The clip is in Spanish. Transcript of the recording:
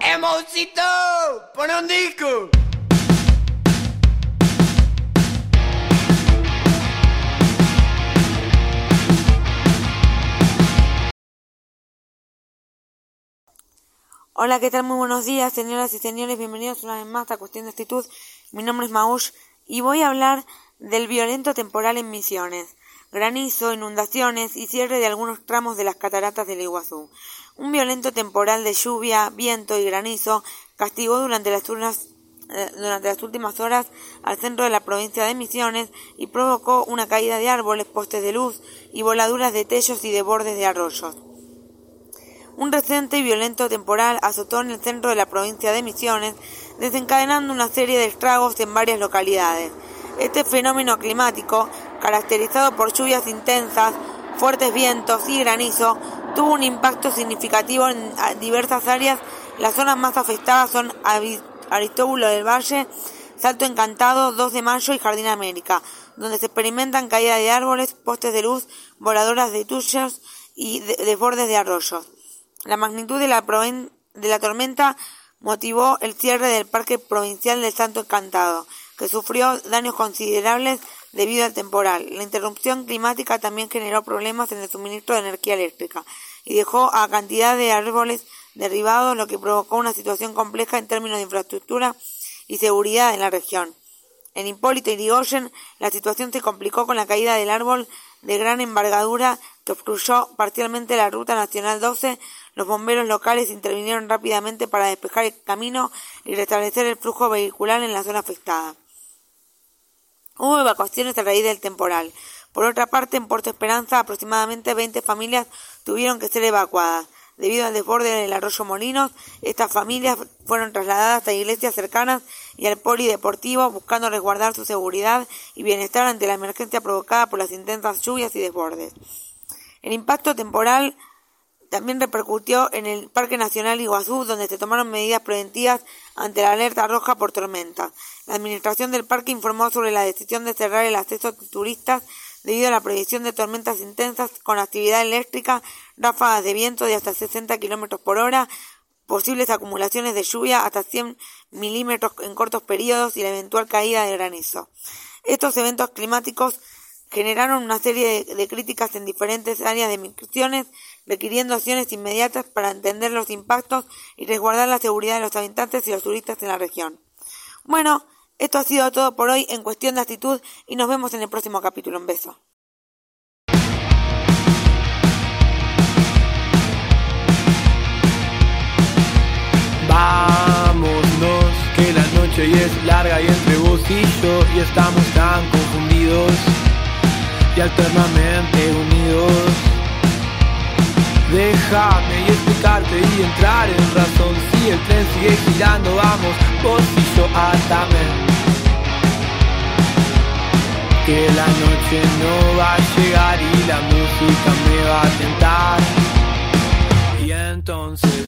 ¡Emoncito! ¡Pon un disco! Hola, ¿qué tal? Muy buenos días, señoras y señores. Bienvenidos una vez más a Cuestión de Actitud. Mi nombre es Maush y voy a hablar del violento temporal en Misiones. Granizo, inundaciones y cierre de algunos tramos de las cataratas del Iguazú. Un violento temporal de lluvia, viento y granizo castigó durante las, eh, durante las últimas horas al centro de la provincia de Misiones y provocó una caída de árboles, postes de luz y voladuras de techos y de bordes de arroyos. Un reciente y violento temporal azotó en el centro de la provincia de Misiones, desencadenando una serie de estragos en varias localidades. Este fenómeno climático, caracterizado por lluvias intensas, fuertes vientos y granizo, tuvo un impacto significativo en diversas áreas. Las zonas más afectadas son Aristóbulo del Valle, Salto Encantado, 2 de Mayo y Jardín América, donde se experimentan caídas de árboles, postes de luz, voladoras de tuyos y desbordes de arroyos. La magnitud de la, de la tormenta motivó el cierre del Parque Provincial del Santo Encantado, que sufrió daños considerables debido al temporal. La interrupción climática también generó problemas en el suministro de energía eléctrica y dejó a cantidad de árboles derribados, lo que provocó una situación compleja en términos de infraestructura y seguridad en la región. En Hipólito y Rigoyen, la situación se complicó con la caída del árbol de gran envergadura que obstruyó parcialmente la Ruta Nacional 12, los bomberos locales intervinieron rápidamente para despejar el camino y restablecer el flujo vehicular en la zona afectada. Hubo evacuaciones a raíz del temporal. Por otra parte, en Puerto Esperanza, aproximadamente 20 familias tuvieron que ser evacuadas. Debido al desborde del arroyo Molinos, estas familias fueron trasladadas a iglesias cercanas y al polideportivo buscando resguardar su seguridad y bienestar ante la emergencia provocada por las intensas lluvias y desbordes. El impacto temporal también repercutió en el Parque Nacional Iguazú, donde se tomaron medidas preventivas ante la alerta roja por tormenta. La administración del parque informó sobre la decisión de cerrar el acceso a turistas debido a la previsión de tormentas intensas con actividad eléctrica, ráfagas de viento de hasta 60 kilómetros por hora, posibles acumulaciones de lluvia hasta 100 milímetros en cortos periodos y la eventual caída de granizo. Estos eventos climáticos generaron una serie de, críticas en diferentes áreas de migraciones, requiriendo acciones inmediatas para entender los impactos y resguardar la seguridad de los habitantes y los turistas en la región. Bueno, esto ha sido todo por hoy en cuestión de actitud y nos vemos en el próximo capítulo. Un beso. Vámonos, que la noche es larga y entre vos y estamos y alternamente unidos. Déjame y explicarte y entrar en razón. Si el tren sigue girando, vamos, vos y yo. Que la noche no va a llegar y la música me va a tentar. Y entonces.